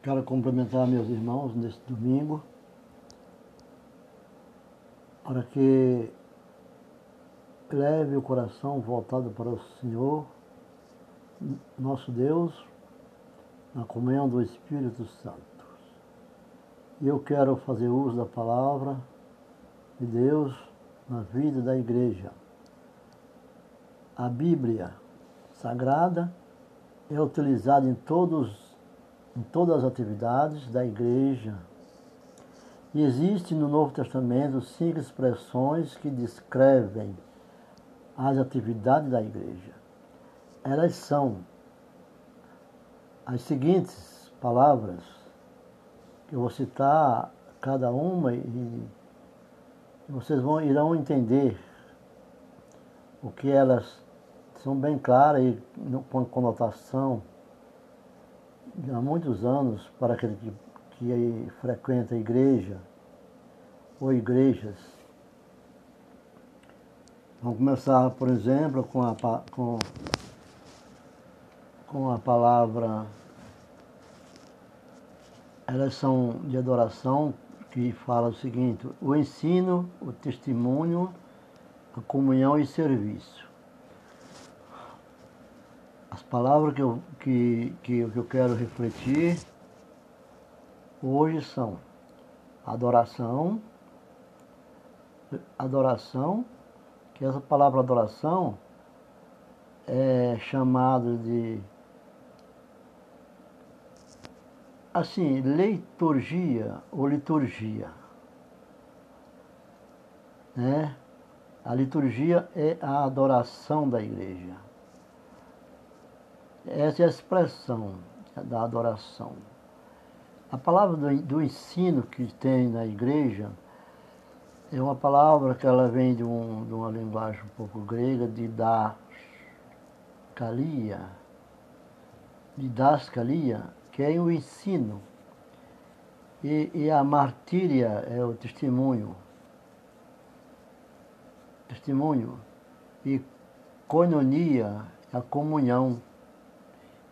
Quero cumprimentar meus irmãos neste domingo, para que leve o coração voltado para o Senhor, nosso Deus, na comunhão do Espírito Santo. Eu quero fazer uso da palavra de Deus na vida da igreja. A Bíblia Sagrada é utilizada em todos em todas as atividades da igreja. E existe no Novo Testamento cinco expressões que descrevem as atividades da igreja. Elas são as seguintes palavras, que eu vou citar cada uma e vocês vão, irão entender o que elas são bem claras e com conotação há muitos anos para aquele que, que frequenta a igreja ou igrejas. Vamos começar, por exemplo, com a, com, com a palavra. Elas são de adoração que fala o seguinte: o ensino, o testemunho, a comunhão e serviço. As palavras que eu, que, que, eu quero refletir hoje são adoração, adoração, que essa palavra adoração é chamada de assim, liturgia ou liturgia. Né? A liturgia é a adoração da igreja. Essa é a expressão da adoração. A palavra do, do ensino que tem na igreja é uma palavra que ela vem de, um, de uma linguagem um pouco grega, didascalia, didascalia, que é o ensino. E, e a martíria é o testemunho. Testemunho. E coinonia é a comunhão.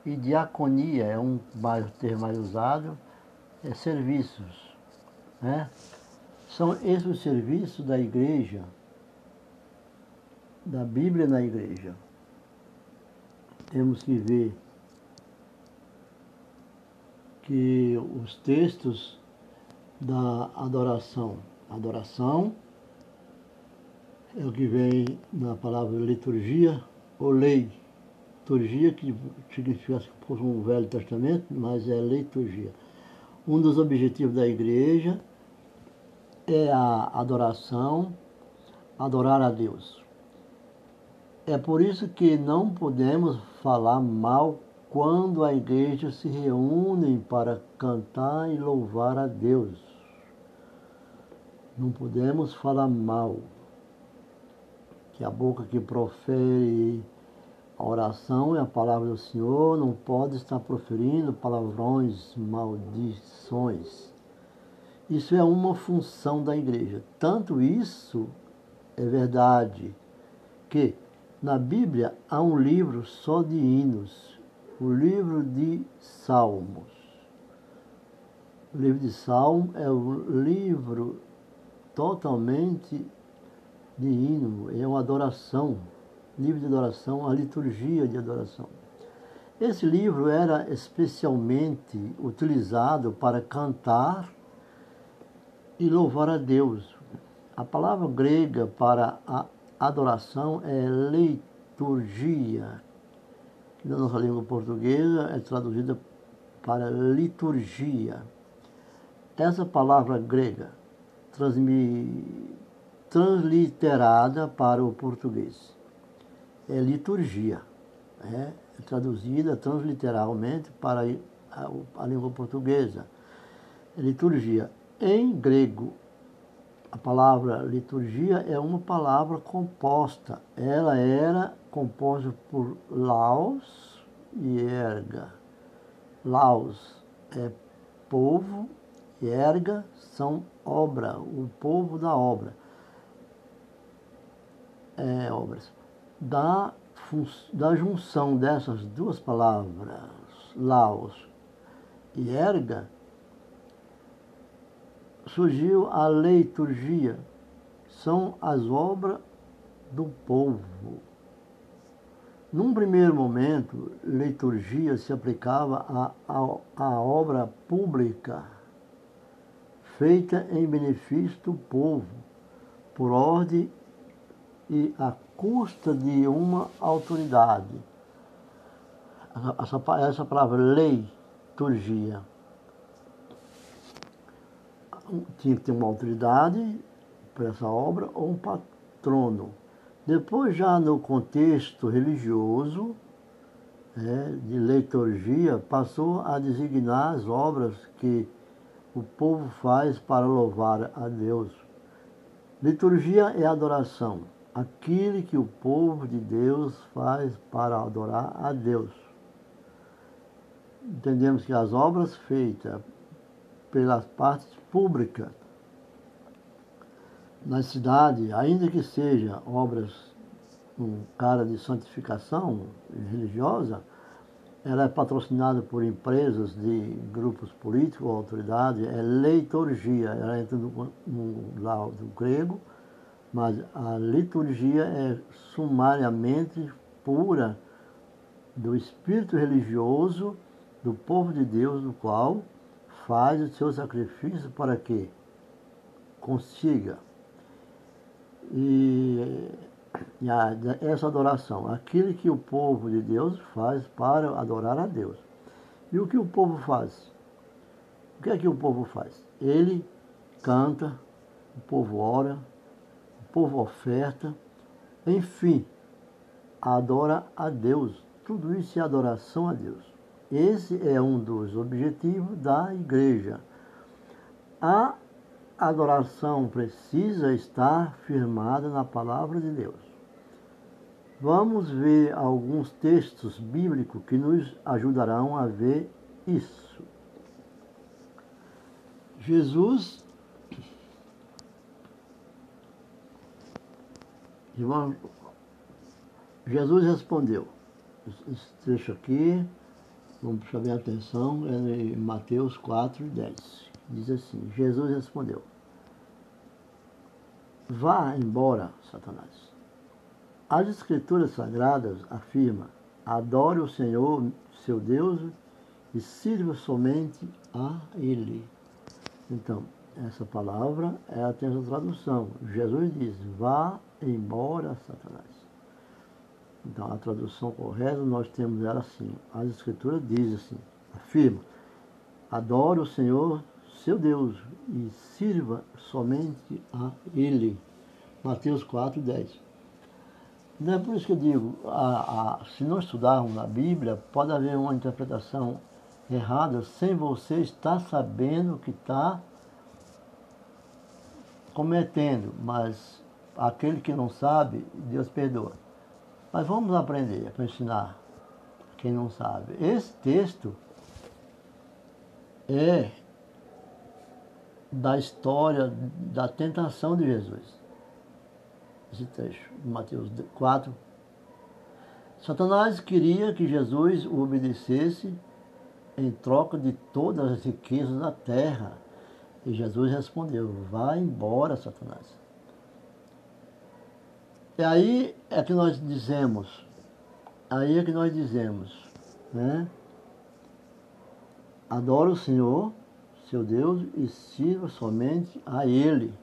E diaconia é um mais, termo mais usado, é serviços. Né? São esses os serviços da igreja, da Bíblia na igreja. Temos que ver que os textos da adoração, adoração é o que vem na palavra liturgia ou lei liturgia, que significa um Velho Testamento, mas é liturgia. Um dos objetivos da igreja é a adoração, adorar a Deus. É por isso que não podemos falar mal quando a igreja se reúne para cantar e louvar a Deus. Não podemos falar mal. Que a boca que profere a oração é a palavra do Senhor, não pode estar proferindo palavrões, maldições. Isso é uma função da igreja. Tanto isso é verdade que na Bíblia há um livro só de hinos, o livro de Salmos. O livro de Salmo é o livro totalmente de hino, é uma adoração livro de adoração, a liturgia de adoração. Esse livro era especialmente utilizado para cantar e louvar a Deus. A palavra grega para a adoração é liturgia, que na nossa língua portuguesa é traduzida para liturgia. Essa palavra grega, transliterada para o português, é liturgia, né? é traduzida transliteralmente para a, língua portuguesa. É liturgia. Em grego, a palavra liturgia é uma palavra composta. Ela era composta por laos e erga. Laos é povo e erga são obra, o povo da obra. É, obras da, da junção dessas duas palavras, Laos e erga, surgiu a liturgia. São as obras do povo. Num primeiro momento, liturgia se aplicava à obra pública feita em benefício do povo, por ordem e à custa de uma autoridade. Essa, essa palavra lei, tinha que ter uma autoridade para essa obra ou um patrono. Depois, já no contexto religioso, é, de liturgia, passou a designar as obras que o povo faz para louvar a Deus. Liturgia é adoração, aquilo que o povo de Deus faz para adorar a Deus. Entendemos que as obras feitas pelas partes públicas na cidade, ainda que seja obras um cara de santificação religiosa, ela é patrocinada por empresas de grupos políticos ou autoridades, é liturgia, ela entra no, no lado grego, mas a liturgia é sumariamente pura do espírito religioso do povo de Deus, no qual faz o seu sacrifício para que consiga e e a, essa adoração, aquilo que o povo de Deus faz para adorar a Deus. E o que o povo faz? O que é que o povo faz? Ele canta, o povo ora, povo oferta, enfim, adora a Deus. Tudo isso é adoração a Deus. Esse é um dos objetivos da igreja. A adoração precisa estar firmada na palavra de Deus. Vamos ver alguns textos bíblicos que nos ajudarão a ver isso. Jesus Jesus respondeu. Esse trecho aqui, vamos prestar bem atenção, é em Mateus 4, 10. Diz assim: Jesus respondeu: Vá embora, Satanás as Escrituras Sagradas afirmam: adore o Senhor, seu Deus, e sirva somente a Ele. Então, essa palavra é a tradução. Jesus diz: vá embora, Satanás. Então, a tradução correta nós temos ela assim. As Escrituras dizem assim: afirma, adore o Senhor, seu Deus, e sirva somente a Ele. Mateus 4, 10. Não é por isso que eu digo, a, a, se não estudarmos a Bíblia, pode haver uma interpretação errada sem você estar sabendo que está cometendo, mas aquele que não sabe, Deus perdoa. Mas vamos aprender para ensinar quem não sabe. Esse texto é da história da tentação de Jesus esse trecho, Mateus 4. Satanás queria que Jesus o obedecesse em troca de todas as riquezas da terra. E Jesus respondeu: Vá embora, Satanás. E aí é que nós dizemos, aí é que nós dizemos, né? Adora o Senhor, seu Deus, e sirva somente a Ele.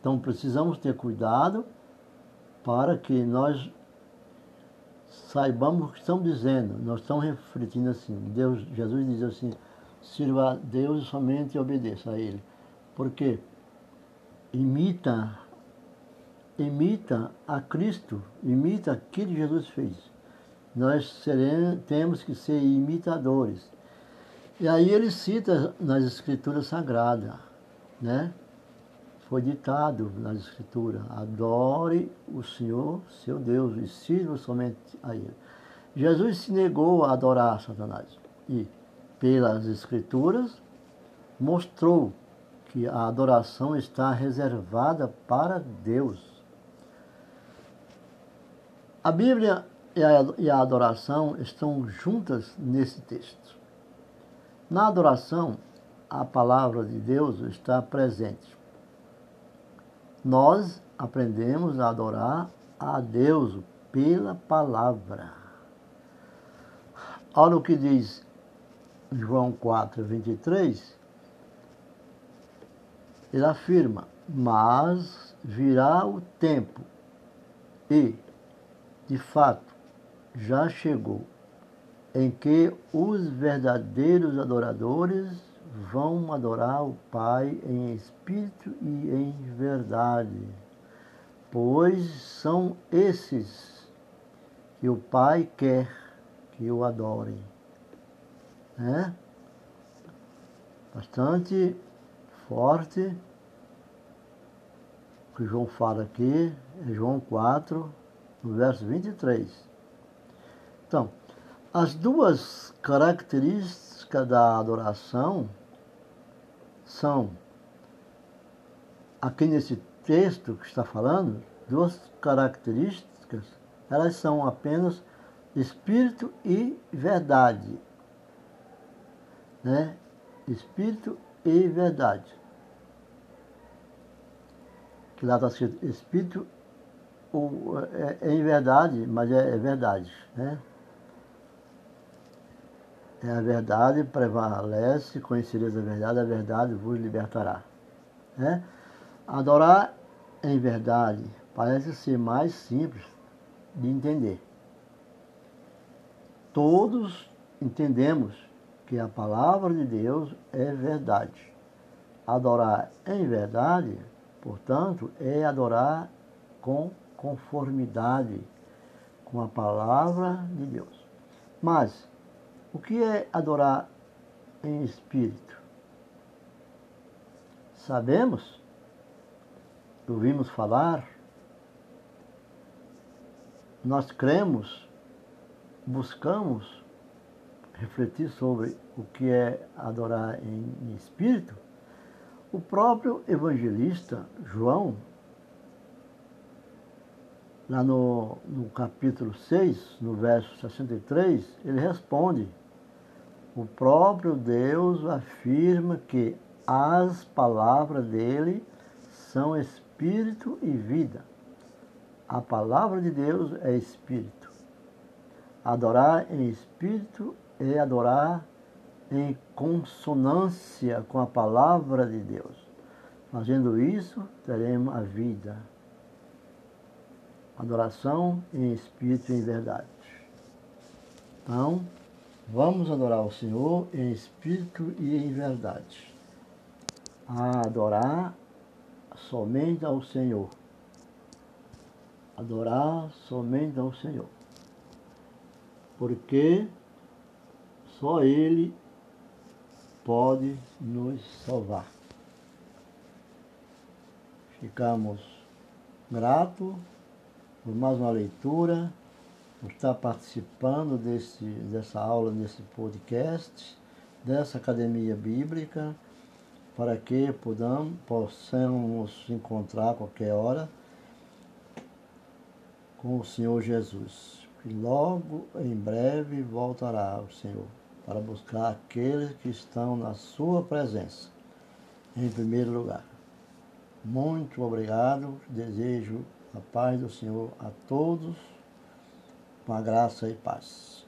Então precisamos ter cuidado para que nós saibamos o que estamos dizendo. Nós estamos refletindo assim. Deus, Jesus diz assim, sirva a Deus e somente obedeça a Ele. Porque imita, imita a Cristo, imita aquilo que Jesus fez. Nós seremos, temos que ser imitadores. E aí ele cita nas escrituras sagradas, né? foi ditado nas Escrituras: adore o Senhor, seu Deus, e sirva somente a Ele. Jesus se negou a adorar Satanás e, pelas Escrituras, mostrou que a adoração está reservada para Deus. A Bíblia e a, adoração estão juntas nesse texto. Na adoração, a palavra de Deus está presente. Nós aprendemos a adorar a Deus pela palavra. Olha o que diz João 4, 23. Ele afirma: Mas virá o tempo, e, de fato, já chegou, em que os verdadeiros adoradores vão adorar o Pai em espírito e em verdade, pois são esses que o Pai quer que o adorem. Né? Bastante forte o que João fala aqui, é João 4, no verso 23. Então, as duas características da adoração são, aqui nesse texto que está falando, duas características, elas são apenas espírito e verdade. Né? Espírito e verdade. Que lá está escrito espírito é, é, em verdade, mas é, é verdade. Né? É a verdade prevalece, conhecereis a verdade, a verdade vos libertará. Né? Adorar em verdade parece ser mais simples de entender. Todos entendemos que a palavra de Deus é verdade. Adorar em verdade, portanto, é adorar com conformidade com a palavra de Deus. Mas o que é adorar em espírito? Sabemos, ouvimos falar, nós cremos, buscamos refletir sobre o que é adorar em, espírito, o próprio evangelista João, lá no, no capítulo 6, no verso 63, ele responde o próprio Deus afirma que as palavras dele são espírito e vida. A palavra de Deus é espírito. Adorar em espírito é adorar em consonância com a palavra de Deus. Fazendo isso, teremos a vida. Adoração em espírito e em verdade. Então, Vamos adorar o Senhor em espírito e em verdade. A adorar somente ao Senhor. Adorar somente ao Senhor. Porque só Ele pode nos salvar. Ficamos gratos por mais uma leitura por estar participando desse, dessa aula, desse podcast, dessa academia bíblica, para que podamos, possamos encontrar a qualquer hora com o Senhor Jesus. E logo em breve voltará o Senhor para buscar aqueles que estão na sua presença, em primeiro lugar. Muito obrigado, desejo a paz do Senhor a todos com a graça e paz.